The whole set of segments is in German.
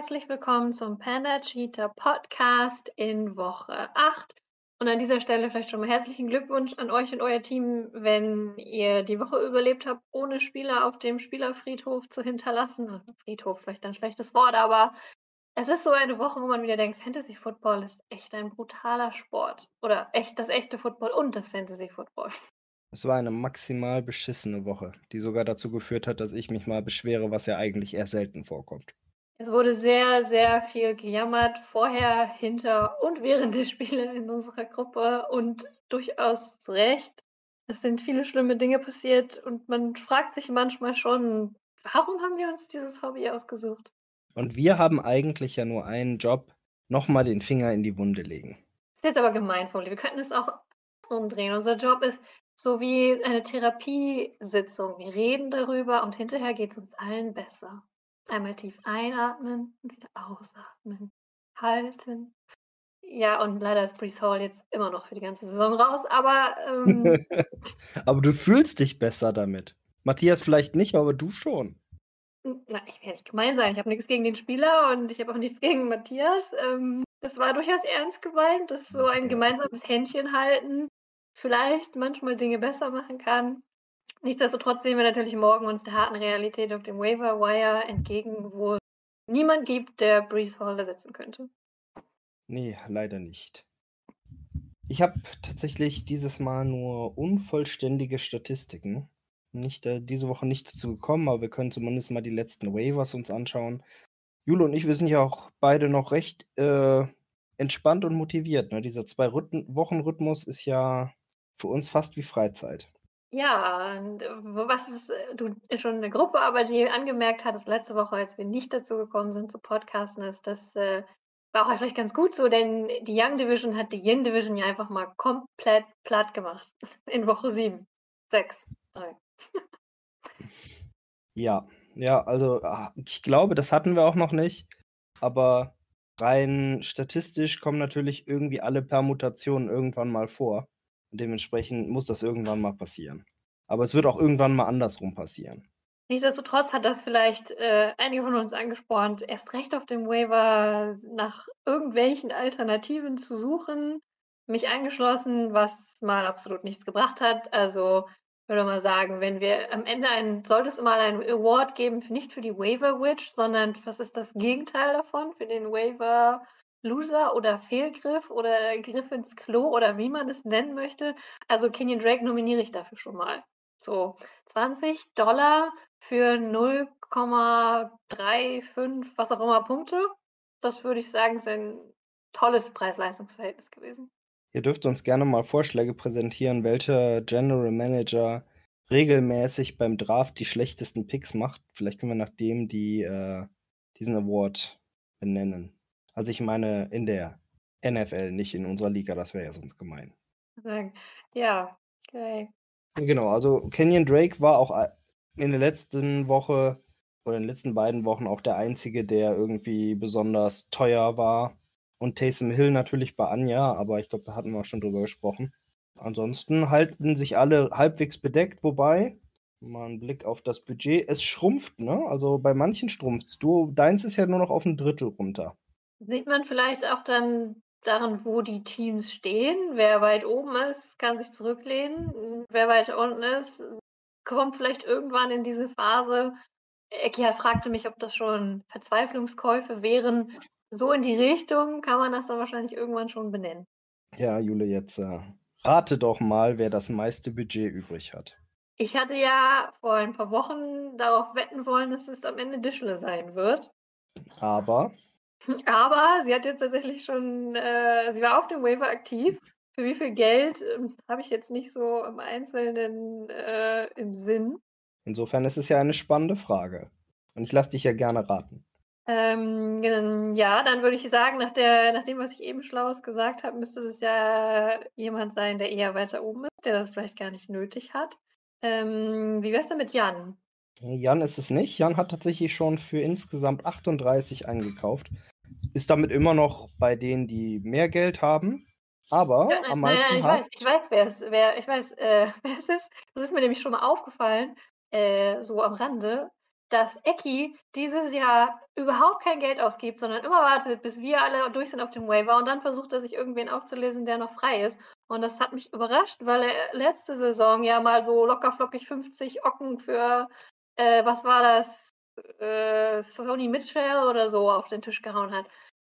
Herzlich willkommen zum Panda Cheetah Podcast in Woche 8. Und an dieser Stelle vielleicht schon mal herzlichen Glückwunsch an euch und euer Team, wenn ihr die Woche überlebt habt, ohne Spieler auf dem Spielerfriedhof zu hinterlassen. Friedhof vielleicht ein schlechtes Wort, aber es ist so eine Woche, wo man wieder denkt, Fantasy Football ist echt ein brutaler Sport. Oder echt das echte Football und das Fantasy Football. Es war eine maximal beschissene Woche, die sogar dazu geführt hat, dass ich mich mal beschwere, was ja eigentlich eher selten vorkommt. Es wurde sehr, sehr viel gejammert, vorher, hinter und während der Spiele in unserer Gruppe und durchaus zu Recht. Es sind viele schlimme Dinge passiert und man fragt sich manchmal schon, warum haben wir uns dieses Hobby ausgesucht? Und wir haben eigentlich ja nur einen Job, nochmal den Finger in die Wunde legen. Das ist jetzt aber gemein, Foley. Wir könnten es auch umdrehen. Unser Job ist so wie eine Therapiesitzung. Wir reden darüber und hinterher geht es uns allen besser. Einmal tief einatmen und wieder ausatmen. Halten. Ja, und leider ist Brees Hall jetzt immer noch für die ganze Saison raus, aber. Ähm, aber du fühlst dich besser damit. Matthias vielleicht nicht, aber du schon. Na, ich werde nicht gemein sein. Ich habe nichts gegen den Spieler und ich habe auch nichts gegen Matthias. Ähm, das war durchaus ernst gemeint, dass so ein gemeinsames Händchen halten vielleicht manchmal Dinge besser machen kann. Nichtsdestotrotz sehen wir natürlich morgen uns der harten Realität auf dem Waiver Wire entgegen, wo niemand gibt, der Breeze Hall ersetzen könnte. Nee, leider nicht. Ich habe tatsächlich dieses Mal nur unvollständige Statistiken. Nicht, äh, diese Woche nicht dazu gekommen, aber wir können zumindest mal die letzten Waivers uns anschauen. Jule und ich, wir sind ja auch beide noch recht äh, entspannt und motiviert. Ne? Dieser Zwei-Wochen-Rhythmus ist ja für uns fast wie Freizeit. Ja, und äh, was ist, äh, du schon eine Gruppe, aber die angemerkt hattest letzte Woche, als wir nicht dazu gekommen sind zu podcasten, ist, das äh, war auch vielleicht ganz gut so, denn die Young Division hat die Yin Division ja einfach mal komplett platt gemacht. In Woche 7, 6, 3. ja, ja, also ah, ich glaube, das hatten wir auch noch nicht, aber rein statistisch kommen natürlich irgendwie alle Permutationen irgendwann mal vor. Und dementsprechend muss das irgendwann mal passieren. Aber es wird auch irgendwann mal andersrum passieren. Nichtsdestotrotz hat das vielleicht äh, einige von uns angespornt, erst recht auf dem Waiver nach irgendwelchen Alternativen zu suchen. Mich angeschlossen, was mal absolut nichts gebracht hat. Also würde mal sagen, wenn wir am Ende ein, sollte es mal einen Award geben, nicht für die Waiver Witch, sondern was ist das Gegenteil davon? Für den Waiver Loser oder Fehlgriff oder Griff ins Klo oder wie man es nennen möchte. Also Kenyon Drake nominiere ich dafür schon mal. So 20 Dollar für 0,35, was auch immer Punkte. Das würde ich sagen, ist ein tolles Preis-Leistungs-Verhältnis gewesen. Ihr dürft uns gerne mal Vorschläge präsentieren, welcher General Manager regelmäßig beim Draft die schlechtesten Picks macht. Vielleicht können wir nach dem die, äh, diesen Award benennen. Also ich meine in der NFL, nicht in unserer Liga, das wäre ja sonst gemein. Ja, okay. Genau, also Kenyon Drake war auch in der letzten Woche oder in den letzten beiden Wochen auch der einzige, der irgendwie besonders teuer war. Und Taysom Hill natürlich bei Anja, aber ich glaube, da hatten wir auch schon drüber gesprochen. Ansonsten halten sich alle halbwegs bedeckt, wobei, mal ein Blick auf das Budget, es schrumpft, ne? Also bei manchen schrumpft Du, deins ist ja nur noch auf ein Drittel runter. Sieht man vielleicht auch dann daran, wo die Teams stehen. Wer weit oben ist, kann sich zurücklehnen. Wer weit unten ist, kommt vielleicht irgendwann in diese Phase. Ekia fragte mich, ob das schon Verzweiflungskäufe wären. So in die Richtung kann man das dann wahrscheinlich irgendwann schon benennen. Ja, Jule, jetzt äh, rate doch mal, wer das meiste Budget übrig hat. Ich hatte ja vor ein paar Wochen darauf wetten wollen, dass es am Ende Dischle sein wird. Aber aber sie hat jetzt tatsächlich schon, äh, sie war auf dem Waiver aktiv. Für wie viel Geld ähm, habe ich jetzt nicht so im Einzelnen äh, im Sinn. Insofern ist es ja eine spannende Frage. Und ich lasse dich ja gerne raten. Ähm, ja, dann würde ich sagen, nach, der, nach dem, was ich eben Schlaues gesagt habe, müsste es ja jemand sein, der eher weiter oben ist, der das vielleicht gar nicht nötig hat. Ähm, wie wäre es denn mit Jan? Jan ist es nicht. Jan hat tatsächlich schon für insgesamt 38 eingekauft. Ist damit immer noch bei denen, die mehr Geld haben. Aber ja, am meisten nein, nein, ich hat. Weiß, ich weiß, wer es, wer, ich weiß, äh, wer es ist. Das ist mir nämlich schon mal aufgefallen, äh, so am Rande. dass Eki dieses Jahr überhaupt kein Geld ausgibt, sondern immer wartet, bis wir alle durch sind auf dem Waiver und dann versucht er sich irgendwen aufzulesen, der noch frei ist. Und das hat mich überrascht, weil er letzte Saison ja mal so lockerflockig 50 Ocken für, äh, was war das, äh, Sony Mitchell oder so auf den Tisch gehauen hat.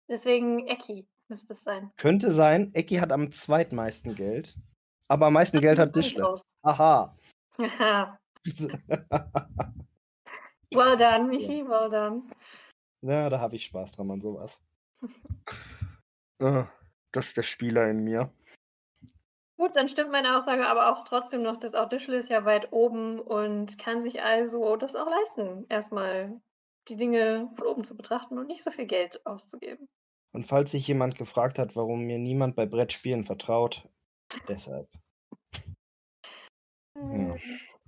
Deswegen Eki müsste es sein. Könnte sein. Eki hat am zweitmeisten Geld. Aber am meisten Geld hat Dischle. Aha. well done, Michi, well done. Ja, da habe ich Spaß dran an sowas. Ah, das ist der Spieler in mir. Gut, dann stimmt meine Aussage aber auch trotzdem noch, auch Dischle ist ja weit oben und kann sich also das auch leisten, erstmal die Dinge von oben zu betrachten und nicht so viel Geld auszugeben. Und falls sich jemand gefragt hat, warum mir niemand bei Brettspielen vertraut, deshalb. Ja.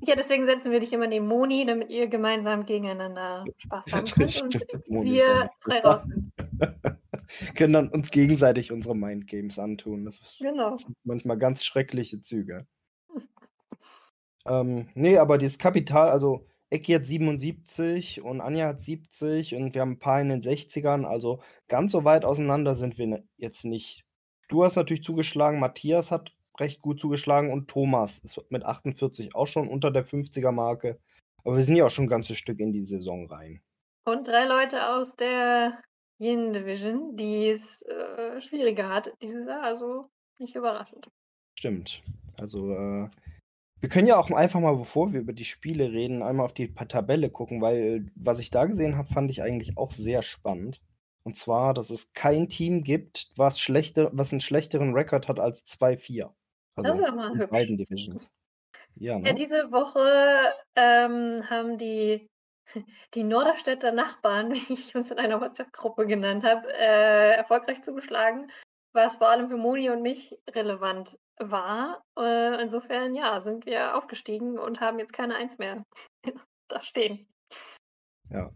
ja, deswegen setzen wir dich immer neben Moni, damit ihr gemeinsam gegeneinander Spaß haben könnt und wir frei raus sind. können dann uns gegenseitig unsere Mindgames antun. Das genau. sind manchmal ganz schreckliche Züge. ähm, nee, aber dieses Kapital, also Ecki hat 77 und Anja hat 70 und wir haben ein paar in den 60ern. Also ganz so weit auseinander sind wir ne, jetzt nicht. Du hast natürlich zugeschlagen, Matthias hat recht gut zugeschlagen und Thomas ist mit 48 auch schon unter der 50er-Marke. Aber wir sind ja auch schon ein ganzes Stück in die Saison rein. Und drei Leute aus der Yin Division, die es äh, schwieriger hat dieses Jahr, also nicht überraschend. Stimmt. Also äh, wir können ja auch einfach mal, bevor wir über die Spiele reden, einmal auf die Tabelle gucken, weil was ich da gesehen habe, fand ich eigentlich auch sehr spannend. Und zwar, dass es kein Team gibt, was, schlechte, was einen schlechteren Rekord hat als 2-4. Also das ist in hübsch. beiden Divisions. Ja, ne? ja, diese Woche ähm, haben die, die Norderstädter Nachbarn, wie ich uns in einer WhatsApp-Gruppe genannt habe, äh, erfolgreich zugeschlagen, was vor allem für Moni und mich relevant war. Äh, insofern, ja, sind wir aufgestiegen und haben jetzt keine Eins mehr da stehen. Ja,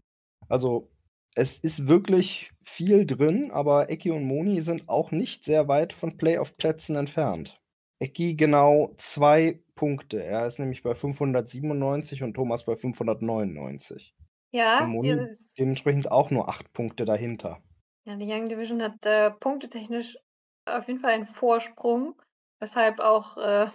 also es ist wirklich viel drin, aber Eki und Moni sind auch nicht sehr weit von Playoff-Plätzen entfernt. Eki genau zwei Punkte. Er ist nämlich bei 597 und Thomas bei 599. Ja, dieses... dementsprechend auch nur acht Punkte dahinter. Ja, die Young Division hat äh, punktetechnisch auf jeden Fall einen Vorsprung. Weshalb auch äh,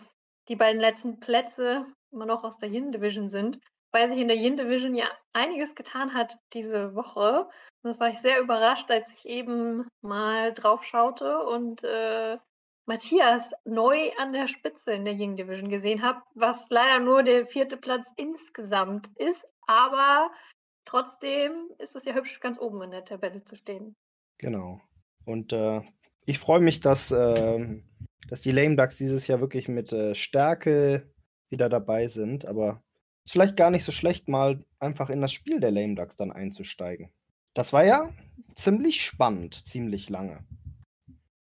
die beiden letzten Plätze immer noch aus der Yin Division sind, weil sich in der Yin Division ja einiges getan hat diese Woche. Und das war ich sehr überrascht, als ich eben mal drauf schaute und äh, Matthias neu an der Spitze in der Yin Division gesehen habe, was leider nur der vierte Platz insgesamt ist, aber trotzdem ist es ja hübsch, ganz oben in der Tabelle zu stehen. Genau. Und äh, ich freue mich, dass äh, dass die Lame Ducks dieses Jahr wirklich mit äh, Stärke wieder dabei sind. Aber ist vielleicht gar nicht so schlecht, mal einfach in das Spiel der Lame Ducks dann einzusteigen. Das war ja ziemlich spannend, ziemlich lange.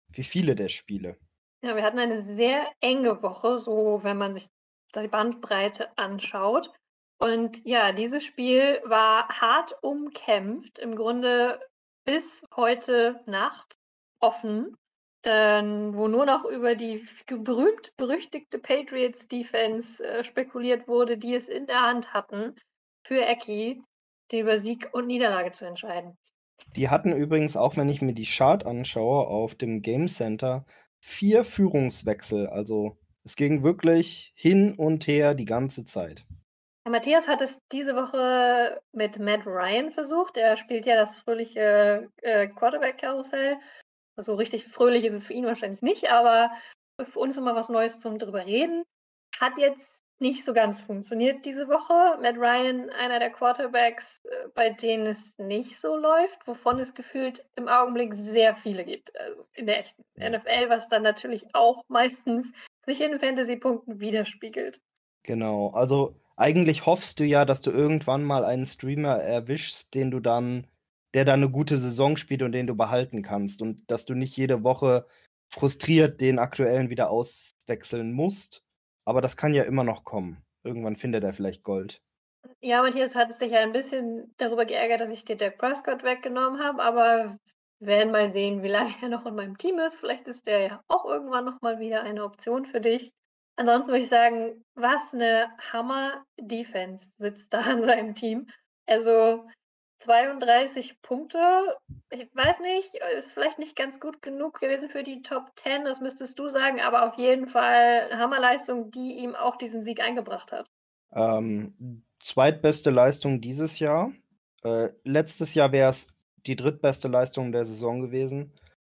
Wie viele der Spiele. Ja, wir hatten eine sehr enge Woche, so wenn man sich die Bandbreite anschaut. Und ja, dieses Spiel war hart umkämpft, im Grunde bis heute Nacht offen dann, wo nur noch über die berühmt-berüchtigte Patriots-Defense äh, spekuliert wurde, die es in der Hand hatten, für Eki, die über Sieg und Niederlage zu entscheiden. Die hatten übrigens, auch wenn ich mir die Chart anschaue, auf dem Game Center vier Führungswechsel. Also es ging wirklich hin und her die ganze Zeit. Matthias hat es diese Woche mit Matt Ryan versucht. Er spielt ja das fröhliche äh, Quarterback-Karussell so richtig fröhlich ist es für ihn wahrscheinlich nicht, aber für uns immer was Neues zum drüber reden. Hat jetzt nicht so ganz funktioniert diese Woche. Matt Ryan, einer der Quarterbacks, äh, bei denen es nicht so läuft, wovon es gefühlt im Augenblick sehr viele gibt. Also in der echten NFL, was dann natürlich auch meistens sich in Fantasy-Punkten widerspiegelt. Genau, also eigentlich hoffst du ja, dass du irgendwann mal einen Streamer erwischst, den du dann der da eine gute Saison spielt und den du behalten kannst und dass du nicht jede Woche frustriert den aktuellen wieder auswechseln musst. Aber das kann ja immer noch kommen. Irgendwann findet er vielleicht Gold. Ja, Matthias, du hattest dich ja ein bisschen darüber geärgert, dass ich dir Dak Prescott weggenommen habe, aber wir werden mal sehen, wie lange er noch in meinem Team ist. Vielleicht ist der ja auch irgendwann nochmal wieder eine Option für dich. Ansonsten würde ich sagen, was eine Hammer-Defense sitzt da an seinem Team. Also 32 Punkte, ich weiß nicht, ist vielleicht nicht ganz gut genug gewesen für die Top 10, das müsstest du sagen, aber auf jeden Fall Hammerleistung, die ihm auch diesen Sieg eingebracht hat. Ähm, zweitbeste Leistung dieses Jahr. Äh, letztes Jahr wäre es die drittbeste Leistung der Saison gewesen.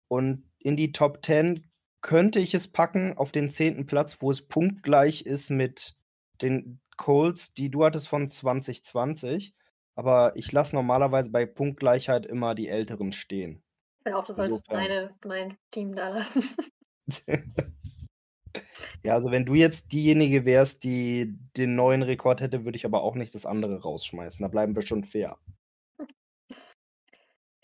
Und in die Top 10 könnte ich es packen auf den zehnten Platz, wo es punktgleich ist mit den Colts, die du hattest von 2020. Aber ich lasse normalerweise bei Punktgleichheit immer die Älteren stehen. Ich finde auch, du solltest meine, mein Team da lassen. ja, also wenn du jetzt diejenige wärst, die den neuen Rekord hätte, würde ich aber auch nicht das andere rausschmeißen. Da bleiben wir schon fair.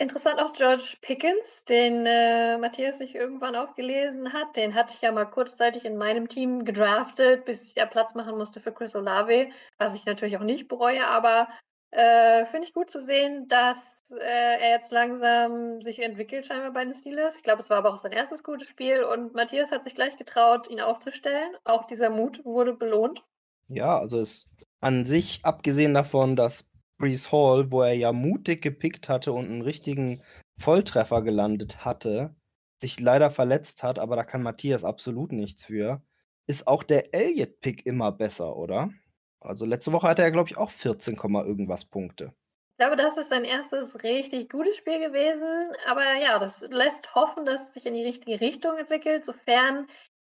Interessant auch George Pickens, den äh, Matthias sich irgendwann aufgelesen hat. Den hatte ich ja mal kurzzeitig in meinem Team gedraftet, bis ich ja Platz machen musste für Chris Olave, was ich natürlich auch nicht bereue, aber äh, Finde ich gut zu sehen, dass äh, er jetzt langsam sich entwickelt, scheinbar bei den Steelers. Ich glaube, es war aber auch sein erstes gutes Spiel und Matthias hat sich gleich getraut, ihn aufzustellen. Auch dieser Mut wurde belohnt. Ja, also es an sich, abgesehen davon, dass Brees Hall, wo er ja mutig gepickt hatte und einen richtigen Volltreffer gelandet hatte, sich leider verletzt hat, aber da kann Matthias absolut nichts für, ist auch der Elliott-Pick immer besser, oder? Also letzte Woche hatte er, glaube ich, auch 14, irgendwas Punkte. Ich glaube, das ist sein erstes richtig gutes Spiel gewesen. Aber ja, das lässt hoffen, dass es sich in die richtige Richtung entwickelt, sofern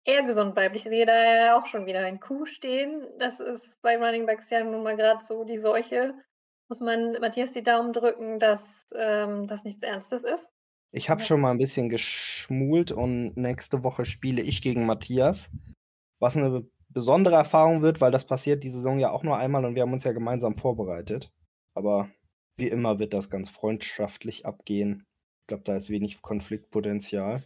er gesund bleibt. Ich sehe da ja auch schon wieder ein Kuh stehen. Das ist bei Running Backs ja nun mal gerade so die Seuche. Muss man Matthias die Daumen drücken, dass ähm, das nichts Ernstes ist. Ich habe schon mal ein bisschen geschmult und nächste Woche spiele ich gegen Matthias. Was eine besondere Erfahrung wird, weil das passiert die Saison ja auch nur einmal und wir haben uns ja gemeinsam vorbereitet. Aber wie immer wird das ganz freundschaftlich abgehen. Ich glaube, da ist wenig Konfliktpotenzial.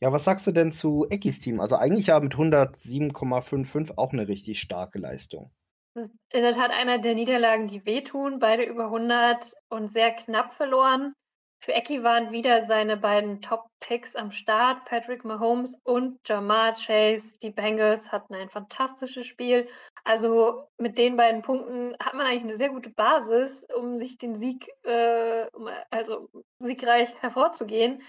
Ja, was sagst du denn zu Eckis Team? Also eigentlich ja mit 107,55 auch eine richtig starke Leistung. In der Tat einer der Niederlagen, die wehtun, beide über 100 und sehr knapp verloren. Für Ecki waren wieder seine beiden Top-Picks am Start, Patrick Mahomes und Jamar Chase. Die Bengals hatten ein fantastisches Spiel. Also mit den beiden Punkten hat man eigentlich eine sehr gute Basis, um sich den Sieg, äh, also siegreich hervorzugehen.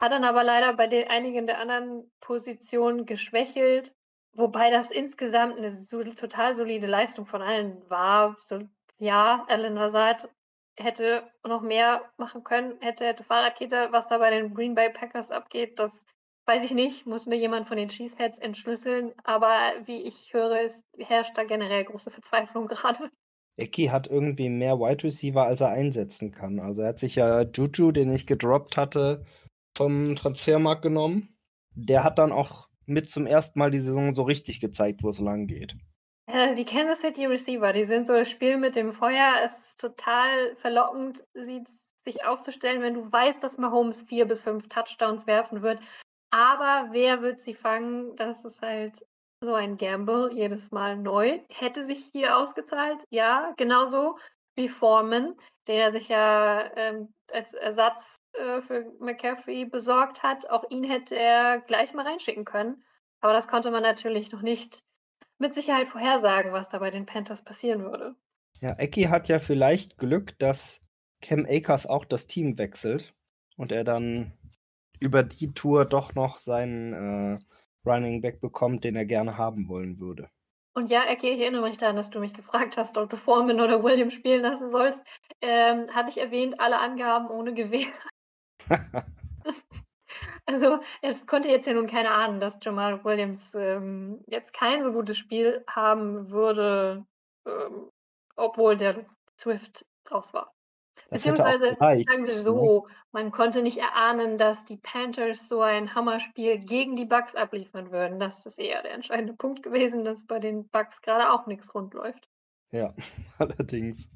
Hat dann aber leider bei den einigen der anderen Positionen geschwächelt, wobei das insgesamt eine so, total solide Leistung von allen war. So, ja, Alan Hazard hätte noch mehr machen können, hätte, hätte Fahrradkette, was da bei den Green Bay Packers abgeht, das weiß ich nicht, muss mir jemand von den Cheeseheads entschlüsseln, aber wie ich höre, es herrscht da generell große Verzweiflung gerade. Eki hat irgendwie mehr Wide Receiver, als er einsetzen kann. Also er hat sich ja Juju, den ich gedroppt hatte, vom Transfermarkt genommen. Der hat dann auch mit zum ersten Mal die Saison so richtig gezeigt, wo es lang geht. Also die Kansas City Receiver, die sind so das Spiel mit dem Feuer. Es ist total verlockend, sie sich aufzustellen, wenn du weißt, dass Mahomes vier bis fünf Touchdowns werfen wird. Aber wer wird sie fangen? Das ist halt so ein Gamble jedes Mal neu. Hätte sich hier ausgezahlt, ja, genauso wie Foreman, den er sich ja ähm, als Ersatz äh, für McCaffrey besorgt hat. Auch ihn hätte er gleich mal reinschicken können. Aber das konnte man natürlich noch nicht mit Sicherheit vorhersagen, was da bei den Panthers passieren würde. Ja, Eki hat ja vielleicht Glück, dass Cam Akers auch das Team wechselt und er dann über die Tour doch noch seinen äh, Running Back bekommt, den er gerne haben wollen würde. Und ja, Eki, ich erinnere mich daran, dass du mich gefragt hast, ob du Foreman oder William spielen lassen sollst. Ähm, hatte ich erwähnt, alle Angaben ohne Gewehr. Also, es konnte jetzt ja nun keiner ahnen, dass Jamal Williams ähm, jetzt kein so gutes Spiel haben würde, ähm, obwohl der Swift raus war. Das Beziehungsweise, sagen wir ne? so, man konnte nicht erahnen, dass die Panthers so ein Hammerspiel gegen die Bucks abliefern würden. Das ist eher der entscheidende Punkt gewesen, dass bei den Bucks gerade auch nichts rund läuft. Ja, allerdings.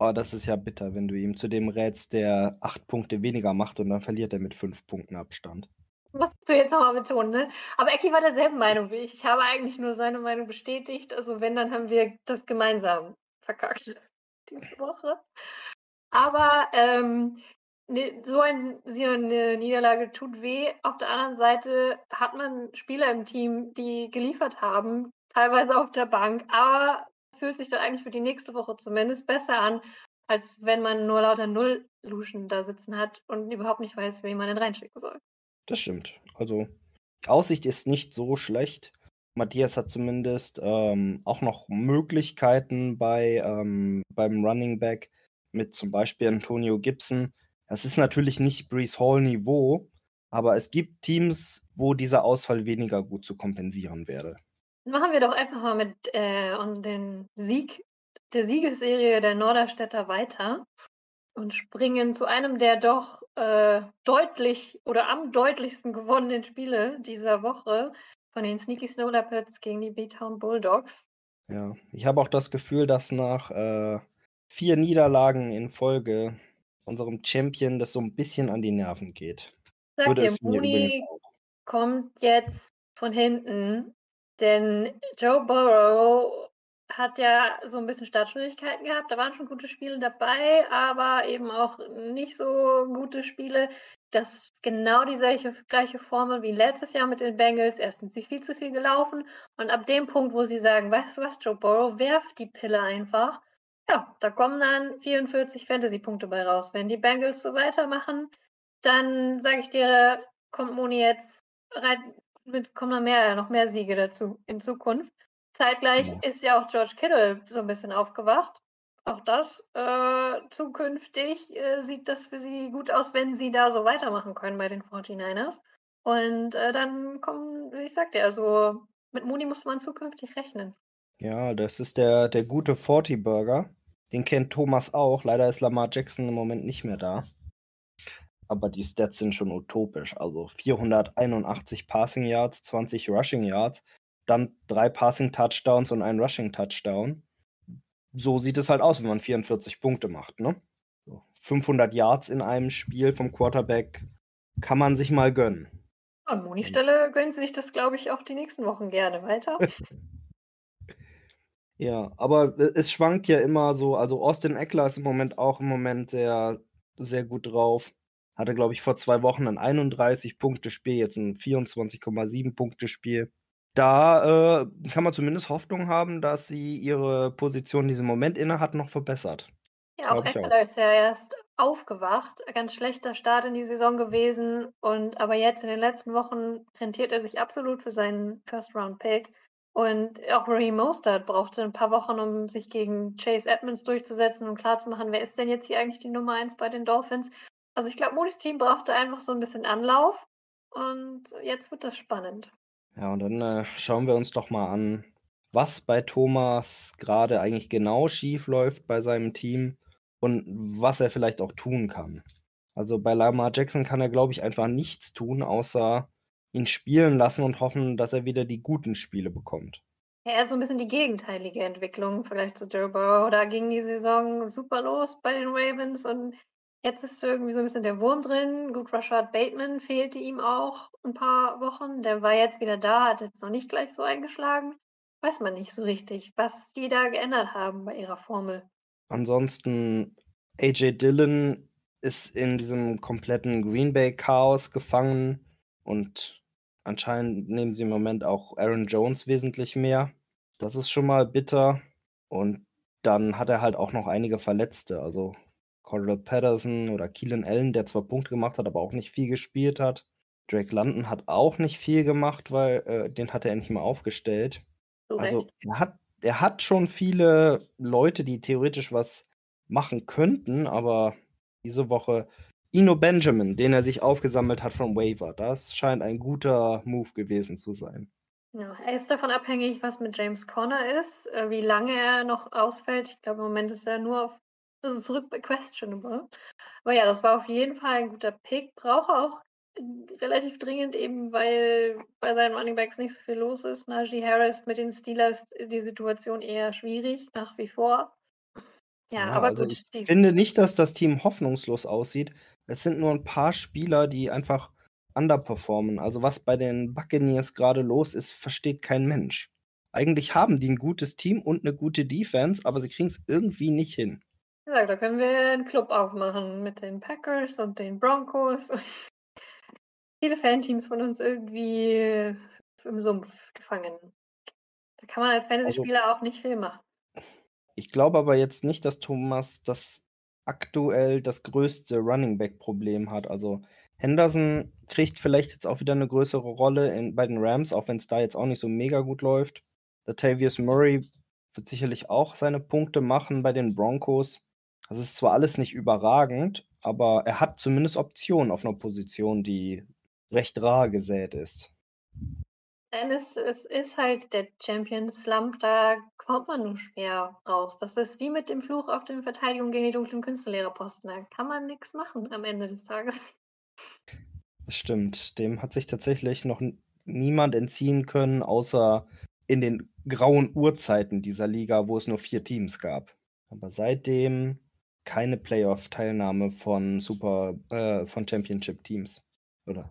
Oh, das ist ja bitter, wenn du ihm zu dem rätst, der acht Punkte weniger macht und dann verliert er mit fünf Punkten Abstand. Musst du jetzt nochmal betonen, ne? Aber Ecki war derselben Meinung wie ich. Ich habe eigentlich nur seine Meinung bestätigt. Also wenn, dann haben wir das gemeinsam verkackt diese Woche. Aber ähm, ne, so, ein, so eine Niederlage tut weh. Auf der anderen Seite hat man Spieler im Team, die geliefert haben, teilweise auf der Bank, aber fühlt sich dann eigentlich für die nächste Woche zumindest besser an. als wenn man nur lauter Null-Luschen da sitzen hat und überhaupt nicht weiß, wen man denn reinschicken soll. Das stimmt. Also, Aussicht ist nicht so schlecht. Matthias hat zumindest ähm, auch noch Möglichkeiten bei, ähm, beim Running Back mit zum Beispiel Antonio Gibson. Das ist natürlich nicht Brees Hall Niveau, aber es gibt Teams, wo dieser Ausfall weniger gut zu kompensieren wäre. Machen wir doch einfach mal mit äh, um den Sieg der Siegesserie der Norderstädter weiter und springen zu einem der doch äh, deutlich oder am deutlichsten gewonnenen Spiele dieser Woche von den Sneaky Snow Leopards gegen die B-Town Bulldogs. Ja, ich habe auch das Gefühl, dass nach äh, vier Niederlagen in Folge unserem Champion das so ein bisschen an die Nerven geht. Sagt Würde ihr, auch. kommt jetzt von hinten, denn Joe Burrow hat ja so ein bisschen Startschwierigkeiten gehabt. Da waren schon gute Spiele dabei, aber eben auch nicht so gute Spiele. Das ist genau die gleiche, gleiche Formel wie letztes Jahr mit den Bengals. Erst sind sie viel zu viel gelaufen und ab dem Punkt, wo sie sagen, weißt du was, Joe Burrow, werf die Pille einfach. Ja, da kommen dann 44 Fantasy-Punkte bei raus. Wenn die Bengals so weitermachen, dann sage ich dir, kommt Moni jetzt mit, kommen noch mehr, noch mehr Siege dazu in Zukunft. Zeitgleich Ja. ist ja auch George Kittle so ein bisschen aufgewacht. Auch das äh, zukünftig äh, sieht das für sie gut aus, wenn sie da so weitermachen können bei den 49ers. Und äh, dann kommen, wie ich sagte, also mit Mooney muss man zukünftig rechnen. Ja, das ist der, der gute 40 Burger. Den kennt Thomas auch. Leider ist Lamar Jackson im Moment nicht mehr da. Aber die Stats sind schon utopisch. Also 481 Passing Yards, 20 Rushing Yards, dann drei Passing Touchdowns und ein Rushing Touchdown. So sieht es halt aus, wenn man 44 Punkte macht, ne? So, 500 Yards in einem Spiel vom Quarterback kann man sich mal gönnen. An Monis Stelle gönnen sie sich das, glaube ich, auch die nächsten Wochen gerne weiter. Ja, aber es schwankt ja immer so. Also Austin Eckler ist im Moment auch im Moment sehr, sehr gut drauf. Hatte, glaube ich, vor zwei Wochen ein 31-Punkte-Spiel, jetzt ein 24,7-Punkte-Spiel. Da äh, kann man zumindest Hoffnung haben, dass sie ihre Position, die sie im Moment inne hat, noch verbessert. Ja, auch. Eckler ist ja erst aufgewacht. Ganz schlechter Start in die Saison gewesen. Und aber jetzt in den letzten Wochen rentiert er sich absolut für seinen First-Round-Pick. Und auch Raheem Mostert brauchte ein paar Wochen, um sich gegen Chase Edmonds durchzusetzen und klarzumachen, wer ist denn jetzt hier eigentlich die Nummer eins bei den Dolphins. Also ich glaube, Monis Team brauchte einfach so ein bisschen Anlauf. Und jetzt wird das spannend. Ja, und dann äh, schauen wir uns doch mal an, was bei Thomas gerade eigentlich genau schief läuft bei seinem Team und was er vielleicht auch tun kann. Also bei Lamar Jackson kann er, glaube ich, einfach nichts tun, außer ihn spielen lassen und hoffen, dass er wieder die guten Spiele bekommt. Ja, eher so ein bisschen die gegenteilige Entwicklung vielleicht zu Joe Burrow. Da ging die Saison super los bei den Ravens und jetzt ist irgendwie so ein bisschen der Wurm drin. Gut, Rashad Bateman fehlte ihm auch ein paar Wochen. Der war jetzt wieder da, hat jetzt noch nicht gleich so eingeschlagen. Weiß man nicht so richtig, was die da geändert haben bei ihrer Formel. Ansonsten, AJ Dillon ist in diesem kompletten Green Bay Chaos gefangen und anscheinend nehmen sie im Moment auch Aaron Jones wesentlich mehr. Das ist schon mal bitter. Und dann hat er halt auch noch einige Verletzte. Also Cordell Patterson oder Keelan Allen, der zwar Punkte gemacht hat, aber auch nicht viel gespielt hat. Drake London hat auch nicht viel gemacht, weil äh, den hat er nicht mehr aufgestellt. So Also er hat, er hat schon viele Leute, die theoretisch was machen könnten, aber diese Woche Ino Benjamin, den er sich aufgesammelt hat vom Waiver, das scheint ein guter Move gewesen zu sein. Ja, er ist davon abhängig, was mit James Conner ist, äh, wie lange er noch ausfällt. Ich glaube, im Moment ist er nur auf, das ist zurück bei questionable. Aber ja, das war auf jeden Fall ein guter Pick. Brauche auch äh, relativ dringend eben, weil bei seinen Running Backs nicht so viel los ist. Najee Harris mit den Steelers die Situation eher schwierig nach wie vor. Ja, aber also gut. ich finde nicht, dass das Team hoffnungslos aussieht. Es sind nur ein paar Spieler, die einfach underperformen. Also was bei den Buccaneers gerade los ist, versteht kein Mensch. Eigentlich haben die ein gutes Team und eine gute Defense, aber sie kriegen es irgendwie nicht hin. Gesagt, da können wir einen Club aufmachen mit den Packers und den Broncos. Viele Fanteams von uns irgendwie im Sumpf gefangen. Da kann man als Fantasy-Spieler auch nicht viel machen. Ich glaube aber jetzt nicht, dass Thomas das aktuell das größte Running Back Problem hat. Also Henderson kriegt vielleicht jetzt auch wieder eine größere Rolle in, bei den Rams, auch wenn es da jetzt auch nicht so mega gut läuft. Latavius Murray wird sicherlich auch seine Punkte machen bei den Broncos. Das ist zwar alles nicht überragend, aber er hat zumindest Optionen auf einer Position, die recht rar gesät ist. Denn es, es ist halt der Champion Slump, da kommt man nur schwer raus. Das ist wie mit dem Fluch auf den Verteidigung gegen die dunklen Künstlerlehrerposten. Da kann man nichts machen am Ende des Tages. Das stimmt. Dem hat sich tatsächlich noch niemand entziehen können, außer in den grauen Urzeiten dieser Liga, wo es nur vier Teams gab. Aber seitdem keine Playoff-Teilnahme von Super, äh, von Championship-Teams oder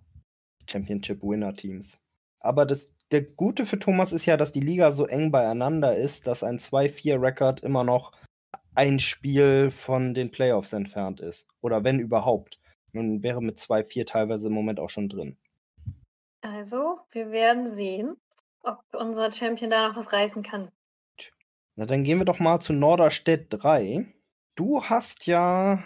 Championship-Winner-Teams. Aber das, der Gute für Thomas ist ja, dass die Liga so eng beieinander ist, dass ein 2-4-Record immer noch ein Spiel von den Playoffs entfernt ist. Oder wenn überhaupt. Man wäre mit 2-4 teilweise im Moment auch schon drin. Also, wir werden sehen, ob unser Champion da noch was reißen kann. Na, dann gehen wir doch mal zu Norderstedt 3. Du hast ja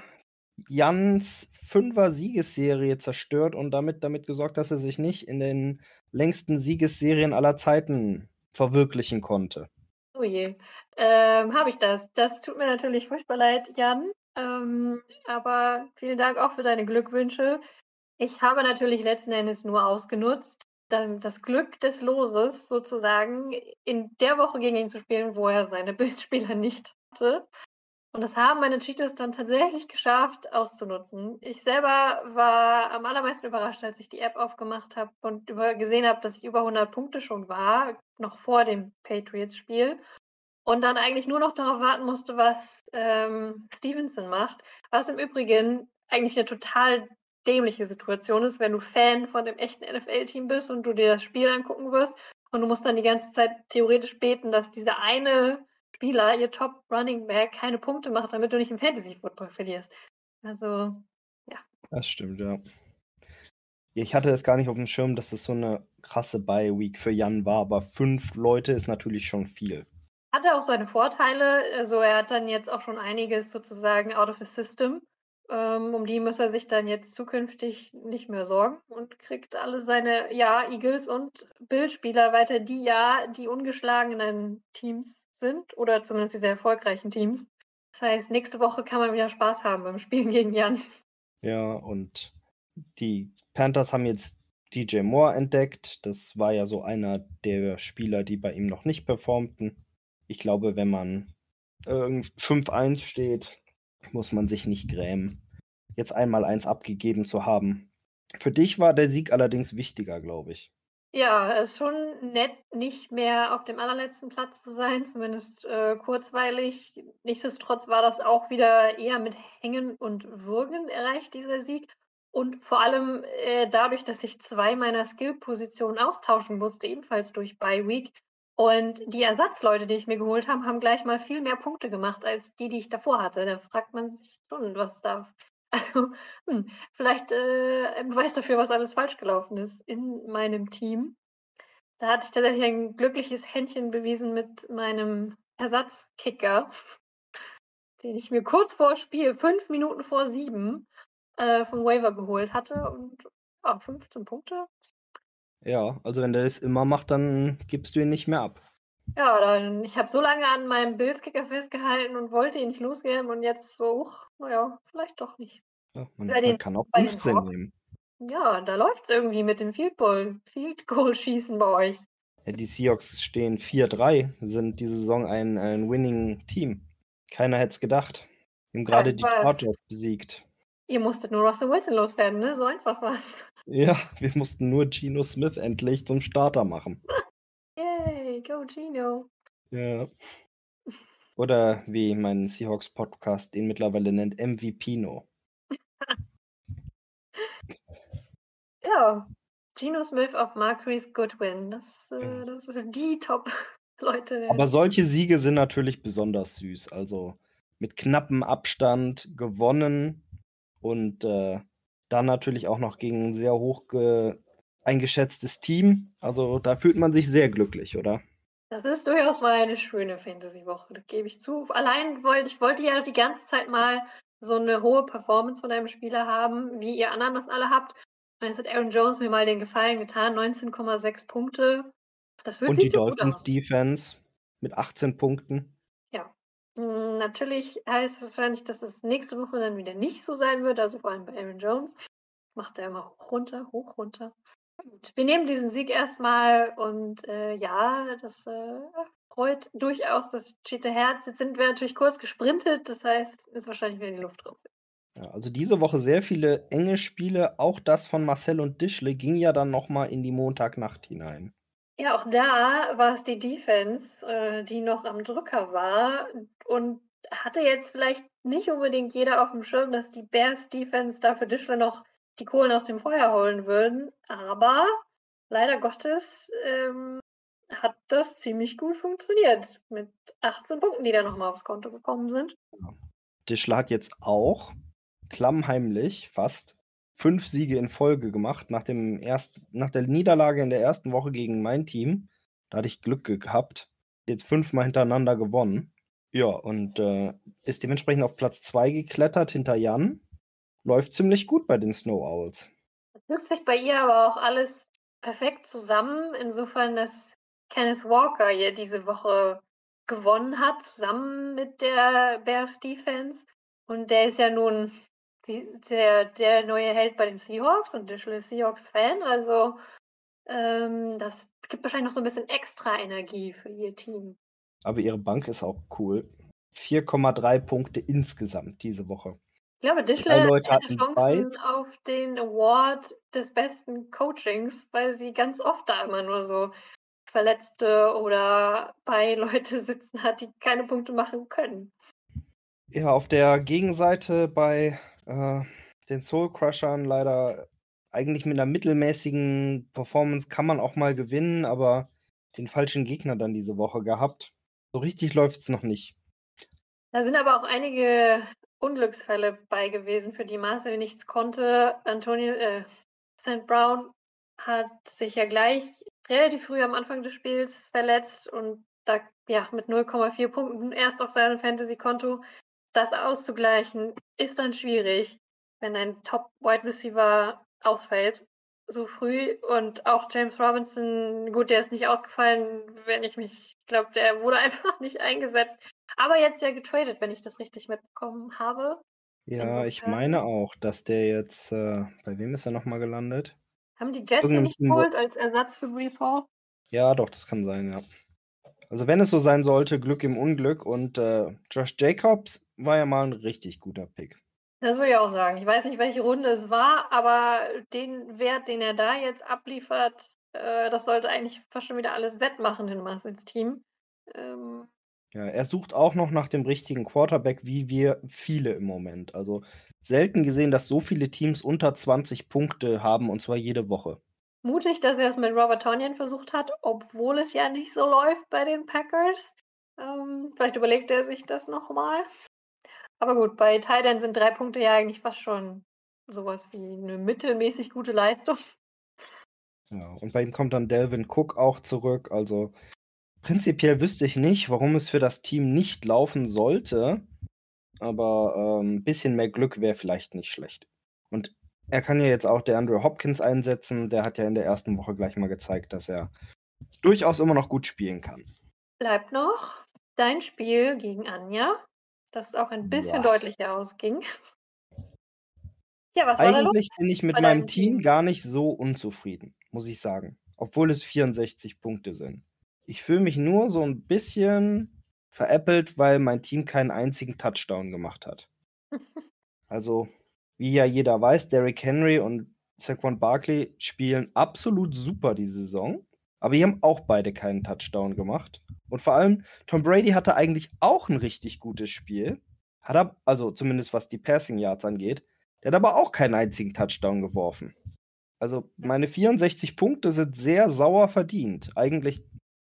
Jans Fünfer-Siegesserie zerstört und damit, damit gesorgt, dass er sich nicht in den längsten Siegesserien aller Zeiten verwirklichen konnte. Oh je. Ähm, Habe ich das. Das tut mir natürlich furchtbar leid, Jan. Ähm, aber vielen Dank auch für deine Glückwünsche. Ich habe natürlich letzten Endes nur ausgenutzt, das Glück des Loses sozusagen in der Woche gegen ihn zu spielen, wo er seine Bildspieler nicht hatte. Und das haben meine Cheaters dann tatsächlich geschafft auszunutzen. Ich selber war am allermeisten überrascht, als ich die App aufgemacht habe und über, gesehen habe, dass ich über 100 Punkte schon war, noch vor dem Patriots-Spiel. Und dann eigentlich nur noch darauf warten musste, was ähm, Stevenson macht. Was im Übrigen eigentlich eine total dämliche Situation ist, wenn du Fan von dem echten NFL-Team bist und du dir das Spiel angucken wirst und du musst dann die ganze Zeit theoretisch beten, dass dieser eine Spieler, ihr Top Running Back, keine Punkte macht, damit du nicht im Fantasy Football verlierst. Also, ja. Das stimmt, ja. Ich hatte das gar nicht auf dem Schirm, dass das so eine krasse Bye-Week für Jan war, aber fünf Leute ist natürlich schon viel. Hatte auch seine Vorteile. Also er hat dann jetzt auch schon einiges sozusagen out of the system. Ähm, um die muss er sich dann jetzt zukünftig nicht mehr sorgen und kriegt alle seine ja, Eagles und Bildspieler weiter, die ja die ungeschlagenen Teams sind oder zumindest die sehr erfolgreichen Teams. Das heißt, nächste Woche kann man wieder Spaß haben beim Spielen gegen Jan. Ja, und die Panthers haben jetzt DJ Moore entdeckt. Das war ja so einer der Spieler, die bei ihm noch nicht performten. Ich glaube, wenn man äh, 5-1 steht, muss man sich nicht grämen, jetzt einmal eins abgegeben zu haben. Für dich war der Sieg allerdings wichtiger, glaube ich. Ja, es ist schon nett, nicht mehr auf dem allerletzten Platz zu sein, zumindest äh, kurzweilig. Nichtsdestotrotz war das auch wieder eher mit Hängen und Würgen erreicht, dieser Sieg. Und vor allem äh, dadurch, dass ich zwei meiner Skill-Positionen austauschen musste, ebenfalls durch Bye Week. Und die Ersatzleute, die ich mir geholt habe, haben gleich mal viel mehr Punkte gemacht als die, die ich davor hatte. Da fragt man sich schon, was da. Also, hm, vielleicht äh, ein Beweis dafür, was alles falsch gelaufen ist in meinem Team. Da hatte ich tatsächlich ein glückliches Händchen bewiesen mit meinem Ersatzkicker, den ich mir kurz vor Spiel, fünf Minuten vor sieben, äh, vom Waiver geholt hatte. Und oh, 15 Punkte. Ja, also wenn der das immer macht, dann gibst du ihn nicht mehr ab. Ja, dann, ich habe so lange an meinem Bildskicker festgehalten und wollte ihn nicht losgeben und jetzt so, uch, naja, vielleicht doch nicht. Ja, man, man den, kann auch 15 nehmen. Ja, da läuft es irgendwie mit dem Field Goal, Field Goal Schießen bei euch. Ja, die Seahawks stehen 4-3, sind diese Saison ein, ein Winning Team. Keiner hätte es gedacht. Wir haben gerade ja, die Chargers besiegt. Ihr musstet nur Russell Wilson loswerden, ne? So einfach war's. Ja, wir mussten nur Geno Smith endlich zum Starter machen. Geno. Ja. Oder wie mein Seahawks Podcast den mittlerweile nennt, MVPino. ja, Geno Smith auf Marquis Goodwin. Das, äh, das ist die Top-Leute. Aber solche Siege sind natürlich besonders süß. Also mit knappem Abstand gewonnen und äh, dann natürlich auch noch gegen ein sehr hoch eingeschätztes Team. Also da fühlt man sich sehr glücklich, oder? Das ist durchaus mal eine schöne Fantasy-Woche, das gebe ich zu. Allein wollte ich wollte ja die ganze Zeit mal so eine hohe Performance von einem Spieler haben, wie ihr anderen das alle habt. Und jetzt hat Aaron Jones mir mal den Gefallen getan, 19,6 Punkte. Das wird Und die so Dolphins. Defense mit 18 Punkten. Ja. Hm, natürlich heißt es wahrscheinlich, dass es nächste Woche dann wieder nicht so sein wird, also vor allem bei Aaron Jones. Macht er immer hoch, runter, hoch, runter. Gut, wir nehmen diesen Sieg erstmal und äh, ja, das äh, freut durchaus das Cheetah Herz. Jetzt sind wir natürlich kurz gesprintet, das heißt, ist wahrscheinlich wieder die Luft raus. Ja, also diese Woche sehr viele enge Spiele. Auch das von Marcel und Dischle ging ja dann nochmal in die Montagnacht hinein. Ja, auch da war es die Defense, äh, die noch am Drücker war und hatte jetzt vielleicht nicht unbedingt jeder auf dem Schirm, dass die Bears Defense dafür Dischle noch die Kohlen aus dem Feuer holen würden. Aber leider Gottes ähm, hat das ziemlich gut funktioniert mit 18 Punkten, die da nochmal aufs Konto gekommen sind. Dischle hat jetzt auch klammheimlich fast fünf Siege in Folge gemacht nach, dem erst, nach der Niederlage in der ersten Woche gegen mein Team. Da hatte ich Glück gehabt. Jetzt fünfmal hintereinander gewonnen. Ja, und äh, ist dementsprechend auf Platz 2 geklettert hinter Jan. Läuft ziemlich gut bei den Snow Owls. Das fügt sich bei ihr aber auch alles perfekt zusammen, insofern, dass Kenneth Walker hier diese Woche gewonnen hat, zusammen mit der Bears Defense. Und der ist ja nun der, der neue Held bei den Seahawks und der Seahawks-Fan. Also ähm, das gibt wahrscheinlich noch so ein bisschen extra Energie für ihr Team. Aber ihre Bank ist auch cool. 4,3 Punkte insgesamt diese Woche. Ich glaube, Dischle hätte Chancen Preis. auf den Award des besten Coachings, weil sie ganz oft da immer nur so Verletzte oder bei Leute sitzen hat, die keine Punkte machen können. Ja, auf der Gegenseite bei äh, den Soul Crushern leider eigentlich mit einer mittelmäßigen Performance kann man auch mal gewinnen, aber den falschen Gegner dann diese Woche gehabt. So richtig läuft es noch nicht. Da sind aber auch einige Unglücksfälle bei gewesen, für die Marcel nichts konnte. Antonio äh, St. Brown hat sich ja gleich relativ früh am Anfang des Spiels verletzt und da ja mit 0,4 Punkten erst auf seinem Fantasy-Konto das auszugleichen, ist dann schwierig, wenn ein Top-Wide Receiver ausfällt so früh und auch James Robinson, gut, der ist nicht ausgefallen, wenn ich mich, ich glaube, der wurde einfach nicht eingesetzt. Aber jetzt ja getradet, wenn ich das richtig mitbekommen habe. Ja, Insofern. ich meine auch, dass der jetzt, äh, bei wem ist er nochmal gelandet? Haben die Jets ihn nicht geholt als Ersatz für Brees Hall? Ja, doch, das kann sein, ja. Also wenn es so sein sollte, Glück im Unglück. Und äh, Josh Jacobs war ja mal ein richtig guter Pick. Das würde ich auch sagen. Ich weiß nicht, welche Runde es war, aber den Wert, den er da jetzt abliefert, äh, das sollte eigentlich fast schon wieder alles wettmachen in Marcels Team. Ähm, ja, er sucht auch noch nach dem richtigen Quarterback, wie wir viele im Moment. Also selten gesehen, dass so viele Teams unter 20 Punkte haben und zwar jede Woche mutig, dass er es mit Robert Tonyan versucht hat, obwohl es ja nicht so läuft bei den Packers. Ähm, vielleicht überlegt er sich das nochmal. Aber gut, bei Titan sind drei Punkte ja eigentlich fast schon sowas wie eine mittelmäßig gute Leistung. Ja, und bei ihm kommt dann Delvin Cook auch zurück. Also prinzipiell wüsste ich nicht, warum es für das Team nicht laufen sollte. Aber ein ähm, bisschen mehr Glück wäre vielleicht nicht schlecht. Und er kann ja jetzt auch der Andrew Hopkins einsetzen. Der hat ja in der ersten Woche gleich mal gezeigt, dass er durchaus immer noch gut spielen kann. Bleibt noch dein Spiel gegen Anja, das auch ein bisschen ja. deutlicher ausging. Ja, was Eigentlich war da los? bin ich mit meinem Team, Team gar nicht so unzufrieden, muss ich sagen. Obwohl es 64 Punkte sind. Ich fühle mich nur so ein bisschen veräppelt, weil mein Team keinen einzigen Touchdown gemacht hat. also, wie ja jeder weiß, Derrick Henry und Saquon Barkley spielen absolut super die Saison. Aber die haben auch beide keinen Touchdown gemacht. Und vor allem, Tom Brady hatte eigentlich auch ein richtig gutes Spiel. Hat er, also zumindest was die Passing Yards angeht. Der hat aber auch keinen einzigen Touchdown geworfen. Also meine 64 Punkte sind sehr sauer verdient. Eigentlich,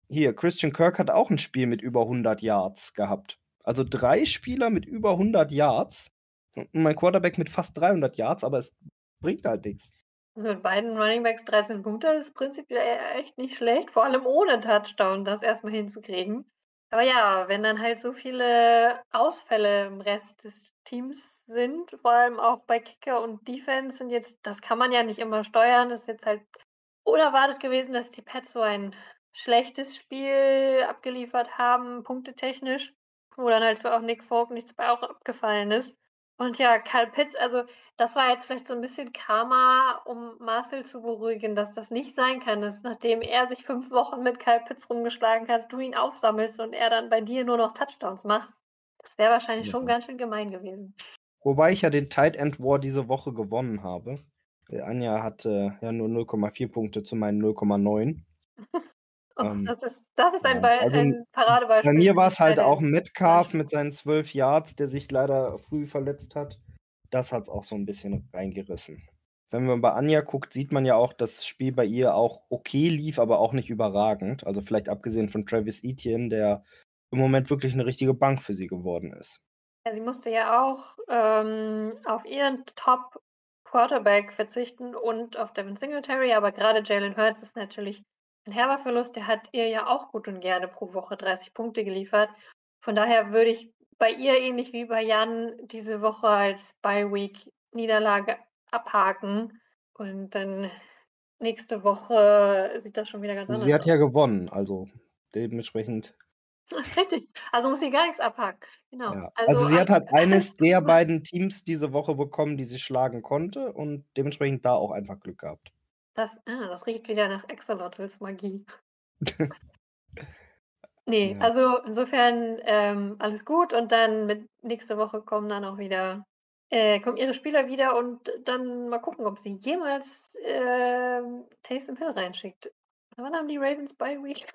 hier, Christian Kirk hat auch ein Spiel mit über 100 Yards gehabt. Also drei Spieler mit über 100 Yards. Und mein Quarterback mit fast 300 Yards, aber es bringt halt nichts. Also mit beiden Runningbacks 13 Punkte ist prinzipiell echt nicht schlecht, vor allem ohne Touchdown das erstmal hinzukriegen. Aber ja, wenn dann halt so viele Ausfälle im Rest des Teams sind, vor allem auch bei Kicker und Defense und jetzt das kann man ja nicht immer steuern, ist jetzt halt unerwartet gewesen, dass die Pets so ein schlechtes Spiel abgeliefert haben, punktetechnisch, wo dann halt für auch Nick Folk nichts bei auch abgefallen ist. Und ja, Kyle Pitts, also das war jetzt vielleicht so ein bisschen Karma, um Marcel zu beruhigen, dass das nicht sein kann, dass nachdem er sich fünf Wochen mit Kyle Pitts rumgeschlagen hat, du ihn aufsammelst und er dann bei dir nur noch Touchdowns macht. Das wäre wahrscheinlich schon Ja. ganz schön gemein gewesen. Wobei ich ja den Tight End War diese Woche gewonnen habe. Anja hatte ja nur 0,4 Punkte zu meinen 0,9. Oh, Ähm, das ist das ist ein Bei also ein Paradebeispiel Bei mir war es halt auch Metcalf mit seinen 12 Yards, der sich leider früh verletzt hat. Das hat es auch so ein bisschen reingerissen. Wenn man bei Anja guckt, sieht man ja auch, dass das Spiel bei ihr auch okay lief, aber auch nicht überragend. Also vielleicht abgesehen von Travis Etienne, der im Moment wirklich eine richtige Bank für sie geworden ist. Ja, sie musste ja auch ähm, auf ihren Top Quarterback verzichten und auf Devin Singletary, aber gerade Jalen Hurts ist natürlich ein herber Verlust. Der hat ihr ja auch gut und gerne pro Woche 30 Punkte geliefert. Von daher würde ich bei ihr ähnlich wie bei Jan diese Woche als Bye Week Niederlage abhaken und dann nächste Woche sieht das schon wieder ganz anders Sie hat aus. ja gewonnen, also dementsprechend. Richtig, also muss sie gar nichts abhaken. Genau. Ja. Also, Also sie hat halt eines der beiden Teams diese Woche bekommen, die sie schlagen konnte und dementsprechend da auch einfach Glück gehabt. Das, ah, das riecht wieder nach Axolotls Magie. Ne, Ja. also insofern, ähm, alles gut und dann mit nächste Woche kommen dann auch wieder äh, kommen ihre Spieler wieder und dann mal gucken, ob sie jemals, ähm, Taysom Hill reinschickt. Wann haben die Ravens Bye Week?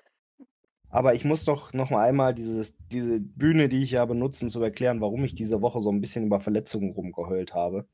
Aber ich muss doch noch mal einmal dieses diese Bühne, die ich ja benutze, um zu erklären, warum ich diese Woche so ein bisschen über Verletzungen rumgeheult habe.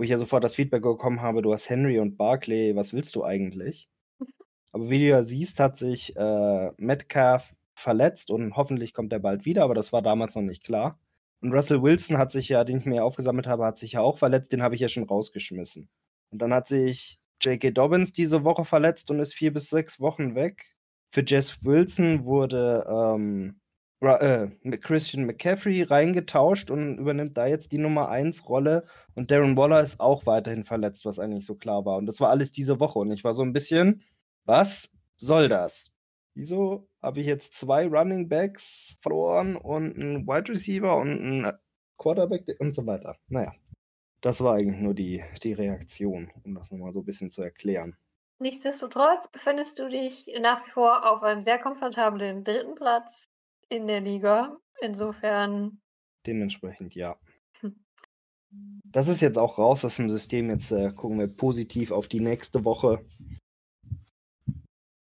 Wo ich ja sofort das Feedback bekommen habe: „Du hast Henry und Barkley, was willst du eigentlich?“ Aber wie du ja siehst, hat sich, äh, Metcalf verletzt und hoffentlich kommt er bald wieder, aber das war damals noch nicht klar. Und Russell Wilson hat sich ja, den ich mir aufgesammelt habe, hat sich ja auch verletzt, den habe ich ja schon rausgeschmissen. Und dann hat sich J.K. Dobbins diese Woche verletzt und ist 4 bis 6 Wochen weg. Für Jess Wilson wurde, ähm, äh, Christian McCaffrey reingetauscht und übernimmt da jetzt die Nummer 1 Rolle und Darren Waller ist auch weiterhin verletzt, was eigentlich so klar war. Und das war alles diese Woche und ich war so ein bisschen: „Was soll das? Wieso habe ich jetzt 2 Running Backs verloren und 'n Wide Receiver und 'n Quarterback und so weiter?“ Na ja, das war eigentlich nur die die Reaktion, um das noch mal so 'n bisschen zu erklären. Nichtsdestotrotz befindest du dich nach wie vor auf einem sehr komfortablen 3. Platz in der Liga. Insofern Dementsprechend ja. Hm. Das ist jetzt auch raus aus dem System. Jetzt, äh, gucken wir positiv auf die nächste Woche.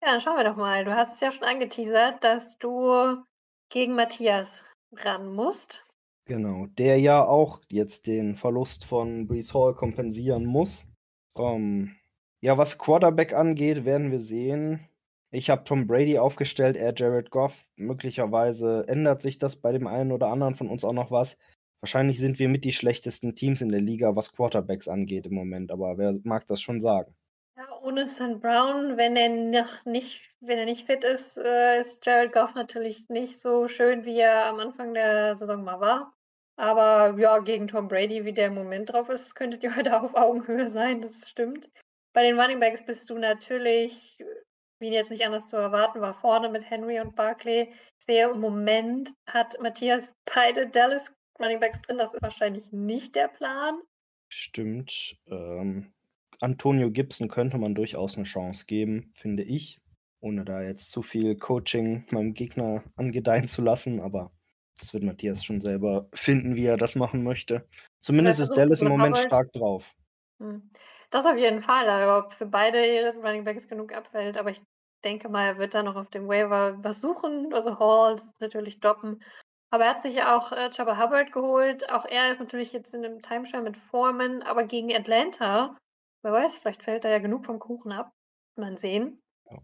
Ja, dann schauen wir doch mal. Du hast es ja schon angeteasert, dass du gegen Matthias ran musst. Genau, der ja auch jetzt den Verlust von Breece Hall kompensieren muss. Ähm, ja, was Quarterback angeht, werden wir sehen. Ich habe Tom Brady aufgestellt, er Jared Goff. Möglicherweise ändert sich das bei dem einen oder anderen von uns auch noch was. Wahrscheinlich sind wir mit die schlechtesten Teams in der Liga, was Quarterbacks angeht im Moment, aber wer mag das schon sagen? Ja, ohne St. Brown, wenn er noch nicht wenn er nicht fit ist, äh, ist Jared Goff natürlich nicht so schön, wie er am Anfang der Saison mal war. Aber ja, gegen Tom Brady, wie der im Moment drauf ist, könntet ihr heute auf Augenhöhe sein, das stimmt. Bei den Running Backs bist du natürlich, wie jetzt nicht anders zu erwarten war, vorne mit Henry und Barkley. Ich sehe im Moment hat Matthias beide Dallas Running Backs drin, das ist wahrscheinlich nicht der Plan. Stimmt, ähm, Antonio Gibson könnte man durchaus 'ne Chance geben, finde ich, ohne da jetzt zu viel Coaching meinem Gegner angedeihen zu lassen, aber das wird Matthias schon selber finden, wie er das machen möchte. Zumindest ist Dallas im Moment Howard stark drauf. Mhm. Das auf jeden Fall, aber ob für beide Running Backs genug abfällt, aber ich denke mal, er wird da noch auf dem Waiver was suchen. Also Hall ist natürlich droppen. Aber er hat sich ja auch, äh, Chuba Hubbard geholt. Auch er ist natürlich jetzt in 'nem Timeshare mit Foreman, aber gegen Atlanta, wer weiß, vielleicht fällt da ja genug vom Kuchen ab. Mal sehen. Ja.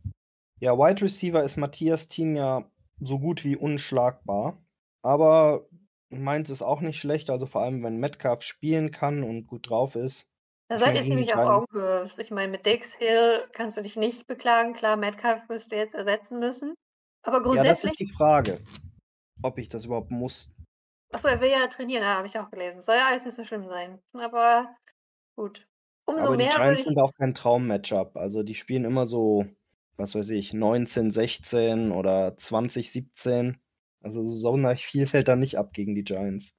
Ja, Wide Receiver ist Matthias Team ja so gut wie unschlagbar, aber meins ist auch nicht schlecht, also vor allem, wenn Metcalf spielen kann und gut drauf ist. Da seid ihr die ziemlich auf Augenhöhe. Ich meine, mit Dix, Hill kannst du dich nicht beklagen. Klar, Metcalf wirst du jetzt ersetzen müssen. Aber Ja, das ist grundsätzlich die Frage, ob ich das überhaupt muss. Achso, er will ja trainieren, ja, habe ich auch gelesen. Soll ja alles nicht so schlimm sein. Aber gut. Umso Aber die mehr würde Giants ich sind auch kein Traum-Matchup. Also die spielen immer so, was weiß ich, 19, 16 oder 20, 17. Also so sonderlich viel fällt da nicht ab gegen die Giants.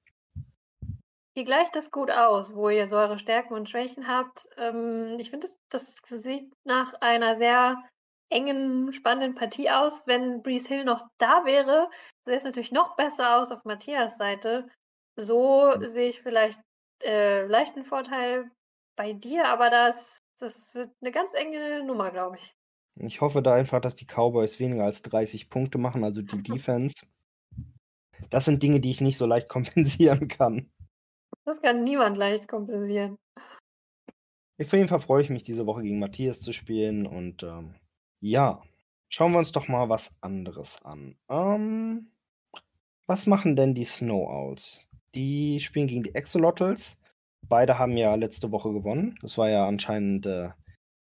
Ihr gleicht das gut aus, wo ihr so eure Stärken und Schwächen habt. Ähm, ich finde, das, das sieht nach einer sehr engen, spannenden Partie aus. Wenn Breeze Hill noch da wäre, sähe es natürlich noch besser aus auf Matthias Seite. So Hm. sehe ich vielleicht äh, leichten Vorteil bei dir, aber das, das wird eine ganz enge Nummer, glaube ich. Ich hoffe da einfach, dass die Cowboys weniger als 30 Punkte machen, also die Defense. Das sind Dinge, die ich nicht so leicht kompensieren kann. Das kann niemand leicht kompensieren. Auf jeden Fall freue ich mich, diese Woche gegen Matthias zu spielen. Und ähm, ja, schauen wir uns doch mal was anderes an. Ähm, was machen denn die Snow Owls? Die spielen gegen die Axolotls. Beide haben ja letzte Woche gewonnen. Das war ja anscheinend äh,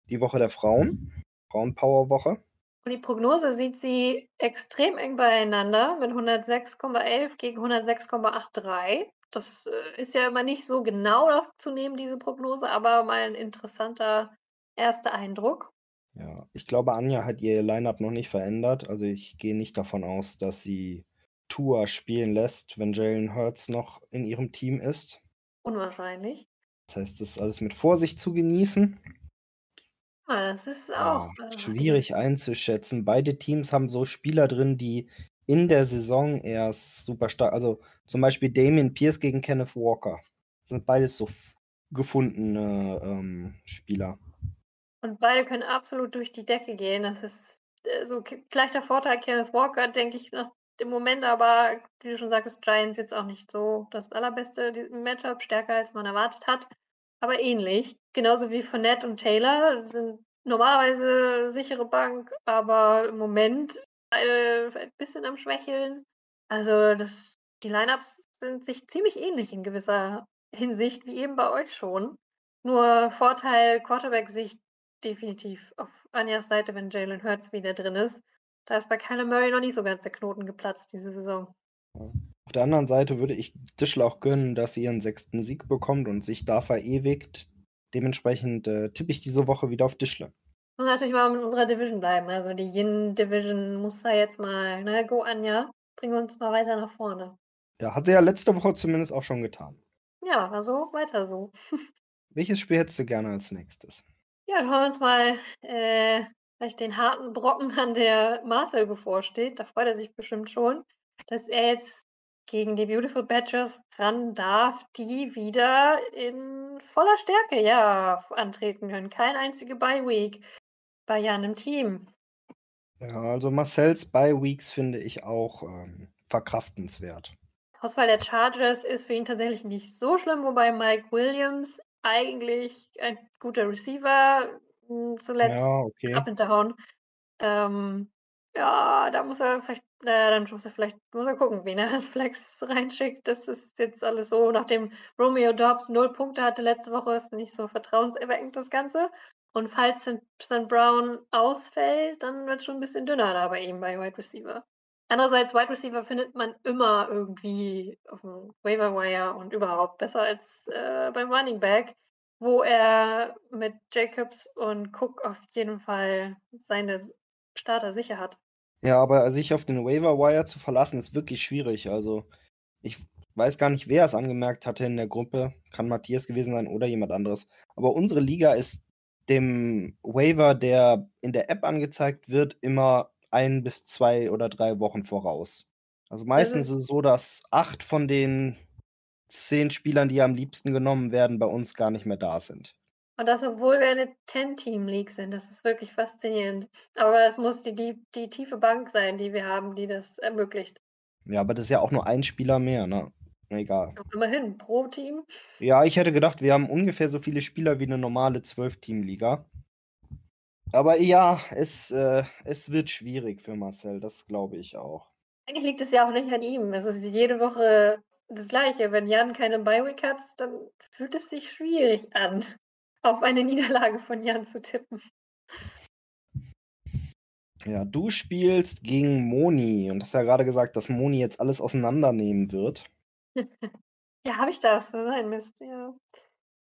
die Woche der Frauen. Frauenpower-Woche. Und die Prognose sieht sie extrem eng beieinander mit 106,11 gegen 106,83. Das äh, ist ja immer nicht so genau das zu nehmen, diese Prognose, aber mal ein interessanter erster Eindruck. Ja, ich glaube, Anja hat ihr Lineup noch nicht verändert. Also ich gehe nicht davon aus, dass sie Tua spielen lässt, wenn Jalen Hurts noch in ihrem Team ist. Unwahrscheinlich. Das heißt, das ist alles mit Vorsicht zu genießen. Ah, das ist Ja, auch äh, schwierig einzuschätzen. Beide Teams haben so Spieler drin, die in der Saison erst super stark, also zum Beispiel Damien Pierce gegen Kenneth Walker. Das sind beides so gefundene ähm, Spieler. Und beide können absolut durch die Decke gehen. Das ist äh, so gleicher Vorteil Kenneth Walker, denke ich, nach dem Moment, aber wie du schon sagtest, Giants jetzt auch nicht so das allerbeste Matchup, stärker als man erwartet hat, aber ähnlich. Genauso wie Fournette und Taylor sind normalerweise sichere Bank, aber im Moment äh, ein bisschen am Schwächeln. Also das, die Lineups sind sich ziemlich ähnlich in gewisser Hinsicht, wie eben bei euch schon. Nur Vorteil Quarterback-Sicht definitiv auf Anjas Seite, wenn Jalen Hurts wieder drin ist. Da ist bei Kyler Murray noch nicht so ganz der Knoten geplatzt diese Saison. Auf der anderen Seite würde ich Tischler auch gönnen, dass sie ihren sechsten Sieg bekommt und sich da verewigt. Dementsprechend äh, tippe ich diese Woche wieder auf Tischler. Und natürlich mal mit unserer Division bleiben. Also die Yin-Division muss da jetzt mal, ne, go Anja, bring uns mal weiter nach vorne. Ja, hat sie ja letzte Woche zumindest auch schon getan. Ja, also weiter so. Welches Spiel hättest du gerne als nächstes? Ja, schauen wir uns mal äh, vielleicht den harten Brocken an, der Marcel bevorsteht. Da freut er sich bestimmt schon, dass er jetzt gegen die Beautiful Badgers ran darf, die wieder in voller Stärke ja antreten können. Kein einzige Bye-Week bei Jan im Team. Ja, also Marcells Bye-Weeks finde ich auch ähm, verkraftenswert. Auswahl der Chargers ist für ihn tatsächlich nicht so schlimm, wobei Mike Williams eigentlich ein guter Receiver zuletzt Ja, okay. up and down. Ähm, ja, da muss er vielleicht, naja, dann muss er vielleicht, muss er gucken, wen er Flex reinschickt. Das ist jetzt alles so, nachdem Romeo Dobbs null Punkte hatte letzte Woche, ist nicht so vertrauenserweckend das Ganze. Und falls St. Brown ausfällt, dann wird es schon ein bisschen dünner da bei ihm bei Wide Receiver. Andererseits, Wide Receiver findet man immer irgendwie auf dem Waiver Wire und überhaupt besser als äh, beim Running Back, wo er mit Jacobs und Cook auf jeden Fall seine Starter sicher hat. Ja, aber sich auf den Waiver Wire zu verlassen, ist wirklich schwierig. Also, ich weiß gar nicht, wer es angemerkt hatte in der Gruppe. Kann Matthias gewesen sein oder jemand anderes. Aber unsere Liga ist dem Waiver, der in der App angezeigt wird, immer ein bis zwei oder drei Wochen voraus. Also meistens ist, ist es so, dass acht von den zehn Spielern, die am liebsten genommen werden, bei uns gar nicht mehr da sind. Und das, obwohl wir eine Ten-Team-League sind. Das ist wirklich faszinierend. Aber es muss die, die, die tiefe Bank sein, die wir haben, die das ermöglicht. Ja, aber das ist ja auch nur ein Spieler mehr, ne? Egal. Immerhin, pro Team. Ja, ich hätte gedacht, wir haben ungefähr so viele Spieler wie eine normale Zwölf-Team-Liga. Aber ja, es, äh, es wird schwierig für Marcel, das glaube ich auch. Eigentlich liegt es ja auch nicht an ihm. Es ist jede Woche das Gleiche. Wenn Jan keine Bi-Week hat, dann fühlt es sich schwierig an, auf eine Niederlage von Jan zu tippen. Ja, du spielst gegen Moni und hast ja gerade gesagt, dass Moni jetzt alles auseinandernehmen wird. Ja, habe ich das? Das ist ein Mist, ja.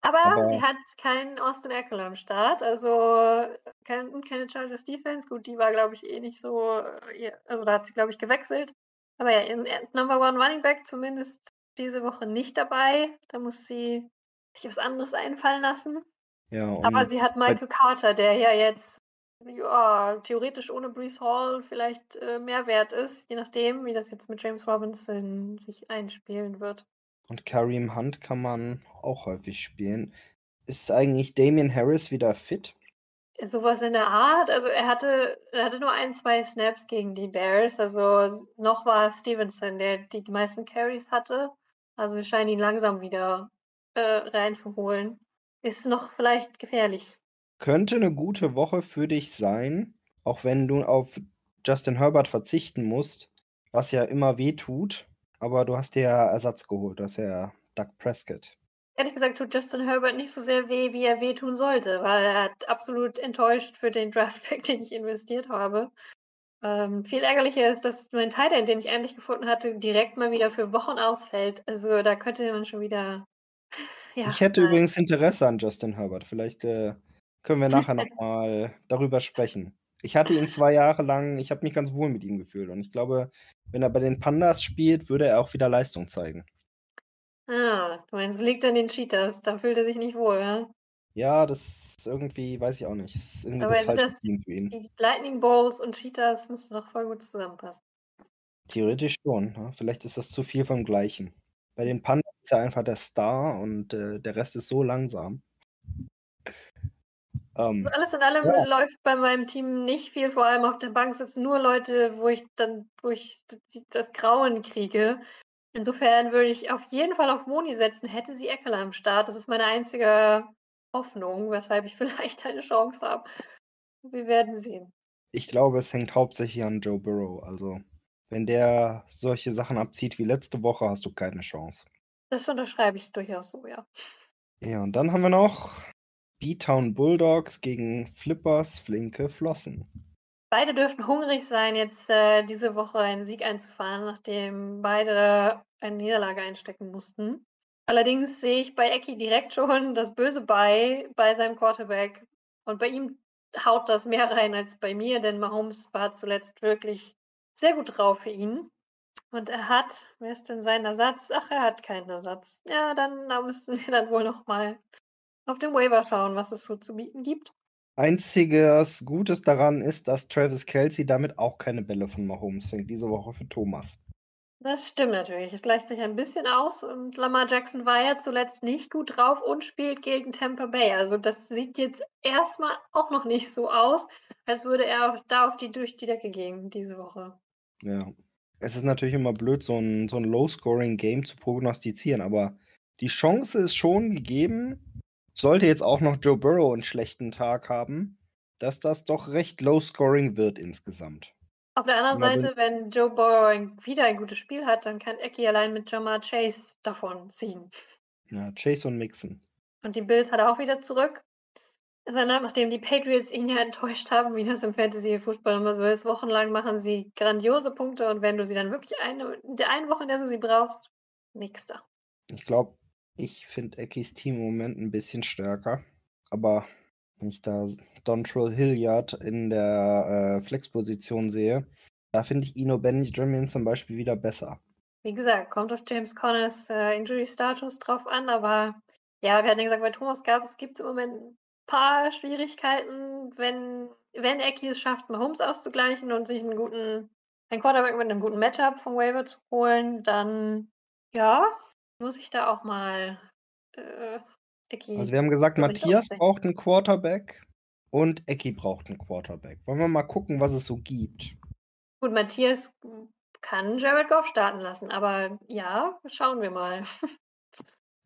Aber, Aber sie hat keinen Austin Eckler am Start, also kein, und keine Chargers Defense. Gut, die war, glaube ich, eh nicht so, äh, also da hat sie, glaube ich, gewechselt. Aber ja, ihren Number One Running Back zumindest diese Woche nicht dabei. Da muss sie sich was anderes einfallen lassen. ja, Aber und sie hat Michael Carter, der ja jetzt ja, theoretisch ohne Brees Hall vielleicht äh, mehr wert ist, je nachdem, wie das jetzt mit James Robinson sich einspielen wird. Und Kareem Hunt kann man auch häufig spielen. Ist eigentlich Damian Harris wieder fit? Sowas in der Art. Also er hatte, er hatte nur ein, zwei Snaps gegen die Bears. Also noch war Stevenson, der die meisten Carries hatte. Also wir scheinen ihn langsam wieder äh, reinzuholen. Ist noch vielleicht gefährlich. Könnte eine gute Woche für dich sein, auch wenn du auf Justin Herbert verzichten musst, was ja immer weh tut. Aber du hast dir ja Ersatz geholt, das ist ja Doug Prescott. Ehrlich gesagt tut Justin Herbert nicht so sehr weh, wie er wehtun sollte, weil er hat absolut enttäuscht für den Draftback, den ich investiert habe. Ähm, viel ärgerlicher ist, dass mein Titan, den ich endlich gefunden hatte, direkt mal wieder für Wochen ausfällt. Also da könnte man schon wieder. Ja, ich hätte nein. übrigens Interesse an Justin Herbert. Vielleicht äh, können wir nachher nochmal darüber sprechen. Ich hatte ihn zwei Jahre lang, ich habe mich ganz wohl mit ihm gefühlt. Und ich glaube, wenn er bei den Pandas spielt, würde er auch wieder Leistung zeigen. Ah, du meinst, es liegt an den Cheaters. Da fühlt er sich nicht wohl, ja? Ja, das ist irgendwie, weiß ich auch nicht. Das ist irgendwie Aber das falsche das Team für ihn. die Lightning Balls und Cheaters müssen doch voll gut zusammenpassen. Theoretisch schon. Ja. Vielleicht ist das zu viel vom Gleichen. Bei den Pandas ist er einfach der Star und äh, der Rest ist so langsam. Ähm, Also alles in allem ja. läuft bei meinem Team nicht viel, vor allem auf der Bank sitzen nur Leute, wo ich dann, wo ich das Grauen kriege. Insofern würde ich auf jeden Fall auf Moni setzen, hätte sie Eckler am Start. Das ist meine einzige Hoffnung, weshalb ich vielleicht eine Chance habe. Wir werden sehen. Ich glaube, es hängt hauptsächlich an Joe Burrow. Also, wenn der solche Sachen abzieht wie letzte Woche, hast du keine Chance. Das unterschreibe ich durchaus so, ja. Ja, und dann haben wir noch B-Town Bulldogs gegen Flippers Flinke Flossen. Beide dürften hungrig sein, jetzt äh, diese Woche einen Sieg einzufahren, nachdem beide eine Niederlage einstecken mussten. Allerdings sehe ich bei Eki direkt schon das Böse bei, bei seinem Quarterback. Und bei ihm haut das mehr rein als bei mir, denn Mahomes war zuletzt wirklich sehr gut drauf für ihn. Und er hat, wer ist denn sein Ersatz? Ach, er hat keinen Ersatz. Ja, dann da müssen wir dann wohl nochmal auf dem Waiver schauen, was es so zu bieten gibt. Einziges Gutes daran ist, dass Travis Kelsey damit auch keine Bälle von Mahomes fängt, diese Woche für Thomas. Das stimmt natürlich. Es gleicht sich ein bisschen aus und Lamar Jackson war ja zuletzt nicht gut drauf und spielt gegen Tampa Bay. Also das sieht jetzt erstmal auch noch nicht so aus, als würde er da auf die durch die Decke gehen diese Woche. Ja. Es ist natürlich immer blöd, so ein, so ein Low-Scoring-Game zu prognostizieren, aber die Chance ist schon gegeben, sollte jetzt auch noch Joe Burrow einen schlechten Tag haben, dass das doch recht Low-Scoring wird insgesamt. Auf der anderen Seite, wenn Joe Burrow wieder ein gutes Spiel hat, dann kann Eki allein mit Jamar Chase davon ziehen. Ja, Chase und Mixon. Und die Bills hat er auch wieder zurück. Sondern nachdem die Patriots ihn ja enttäuscht haben, wie das im Fantasy-Fußball immer so ist, wochenlang machen sie grandiose Punkte und wenn du sie dann wirklich eine, in der einen Woche, in der du sie brauchst, nix da. Ich glaube, ich finde Ekis Team im Moment ein bisschen stärker. Aber wenn ich da Dontrell Hilliard in der äh, Flexposition sehe, da finde ich Ino Benjamin zum Beispiel wieder besser. Wie gesagt, kommt auf James Connors äh, Injury-Status drauf an, aber ja, wir hatten ja gesagt, bei Thomas gab es im Moment ein paar Schwierigkeiten, wenn, wenn Eki es schafft, Mahomes auszugleichen und sich einen guten, einen Quarterback mit einem guten Matchup vom Waiver zu holen, dann ja, muss ich da auch mal äh, Eki. Also wir haben gesagt, Matthias braucht einen Quarterback und Eki braucht einen Quarterback. Wollen wir mal gucken, was es so gibt? Gut, Matthias kann Jared Goff starten lassen, aber ja, schauen wir mal.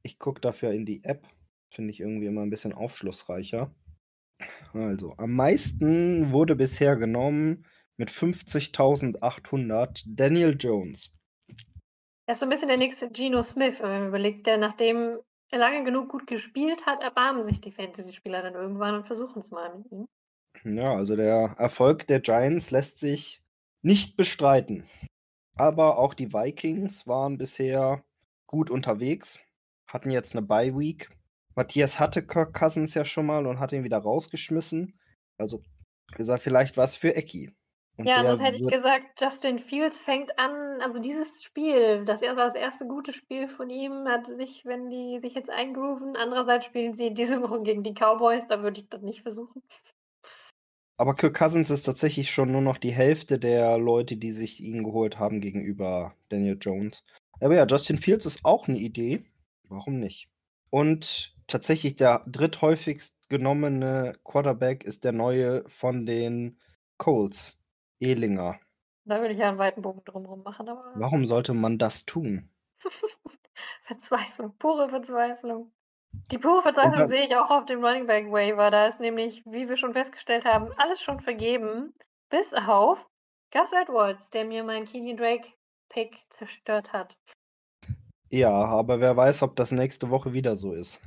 Ich gucke dafür in die App. Finde ich irgendwie immer ein bisschen aufschlussreicher. Also, am meisten wurde bisher genommen mit 50.800 Daniel Jones. Er ist so ein bisschen der nächste Geno Smith, wenn man überlegt, der nachdem er lange genug gut gespielt hat, erbarmen sich die Fantasy-Spieler dann irgendwann und versuchen es mal mit ihm. Ja, also der Erfolg der Giants lässt sich nicht bestreiten. Aber auch die Vikings waren bisher gut unterwegs, hatten jetzt eine Bye Week. Matthias hatte Kirk Cousins ja schon mal und hat ihn wieder rausgeschmissen. Also gesagt, vielleicht was für Ecki. Und ja, sonst hätte ich gesagt, Justin Fields fängt an, also dieses Spiel, das war das erste gute Spiel von ihm, hat sich, wenn die sich jetzt eingrooven, andererseits spielen sie diese Woche gegen die Cowboys, da würde ich das nicht versuchen. Aber Kirk Cousins ist tatsächlich schon nur noch die Hälfte der Leute, die sich ihn geholt haben gegenüber Daniel Jones. Aber ja, Justin Fields ist auch eine Idee. Warum nicht? Und tatsächlich der dritthäufigst genommene Quarterback ist der neue von den Colts, Ehlinger. Da würde ich ja einen weiten Bogen drumherum machen, aber. Warum sollte man das tun? Verzweiflung, pure Verzweiflung. Die pure Verzweiflung sehe ich auch auf dem Running Back Waiver. Da ist nämlich, wie wir schon festgestellt haben, alles schon vergeben, bis auf Gus Edwards, der mir meinen Kenyon Drake Pick zerstört hat. Ja, aber wer weiß, ob das nächste Woche wieder so ist.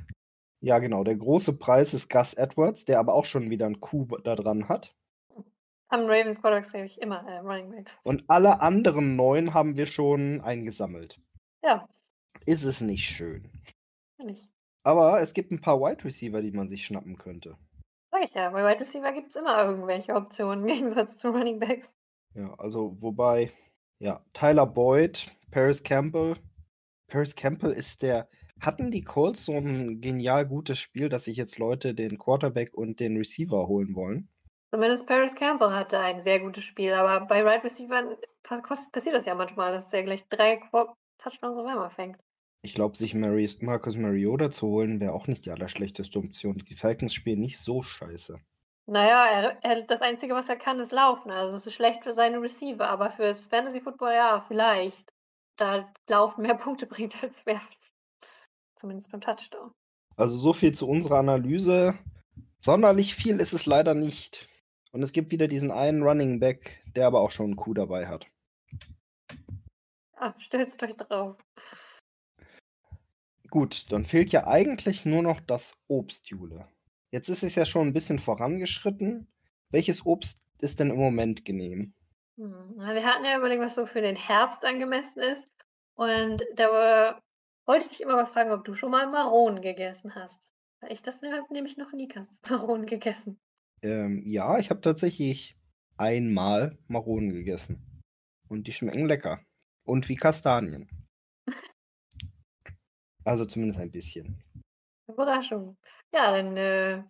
Ja, genau. Der große Preis ist Gus Edwards, der aber auch schon wieder einen Coup da dran hat. Haben Ravens Quarterbacks glaube ich immer äh, Running Backs. Und alle anderen neun haben wir schon eingesammelt. Ja. Ist es nicht schön. Nicht. Aber es gibt ein paar Wide Receiver, die man sich schnappen könnte. Sag ich ja, bei Wide Receiver gibt es immer irgendwelche Optionen im Gegensatz zu Running Backs. Ja, also wobei, ja, Tyler Boyd, Paris Campbell. Paris Campbell ist der. Hatten die Colts so ein genial gutes Spiel, dass sich jetzt Leute den Quarterback und den Receiver holen wollen? Zumindest Paris Campbell hatte ein sehr gutes Spiel, aber bei Wide Receiver passiert das ja manchmal, dass der gleich drei Touchdowns auf einmal fängt. Ich glaube, sich Mari Marcus Mariota zu holen, wäre auch nicht die allerschlechteste Option. Die Falcons spielen nicht so scheiße. Naja, er, er, das Einzige, was er kann, ist laufen. Also es ist schlecht für seine Receiver, aber fürs Fantasy Football ja, vielleicht. Da laufen mehr Punkte bringt als werfen. Zumindest beim Touchdown. Also so viel zu unserer Analyse. Sonderlich viel ist es leider nicht. Und es gibt wieder diesen einen Running Back, der aber auch schon einen Coup dabei hat. Ah, stürzt euch drauf. Gut, dann fehlt ja eigentlich nur noch das Obst, Jule. Jetzt ist es ja schon ein bisschen vorangeschritten. Welches Obst ist denn im Moment genehm? Hm, wir hatten ja überlegt, was so für den Herbst angemessen ist. Und da wollte ich dich immer mal fragen, ob du schon mal Maronen gegessen hast. Weil ich das nämlich noch nie Maronen gegessen. Ähm, ja, ich habe tatsächlich einmal Maronen gegessen. Und die schmecken lecker. Und wie Kastanien. Also zumindest ein bisschen. Überraschung. Ja, dann äh,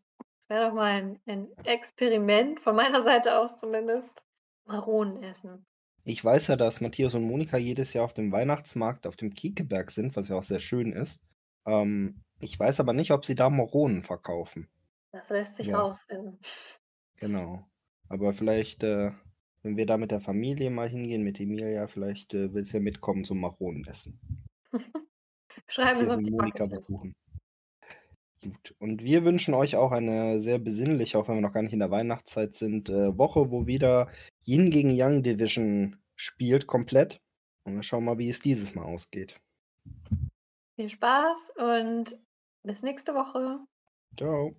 wäre doch mal ein, ein Experiment von meiner Seite aus zumindest. Maronen essen. Ich weiß ja, dass Matthias und Monika jedes Jahr auf dem Weihnachtsmarkt auf dem Kiekeberg sind, was ja auch sehr schön ist. Ähm, ich weiß aber nicht, ob sie da Maronen verkaufen. Das lässt sich ja. rausfinden. Genau. Aber vielleicht, äh, wenn wir da mit der Familie mal hingehen, mit Emilia, vielleicht äh, will sie ja mitkommen zum Maronenessen. Schreiben wir die Monika besuchen. Gut. Und wir wünschen euch auch eine sehr besinnliche, auch wenn wir noch gar nicht in der Weihnachtszeit sind, äh, Woche, wo wieder Yin gegen Yang Division spielt komplett. Und wir schauen mal, wie es dieses Mal ausgeht. Viel Spaß und bis nächste Woche. Ciao.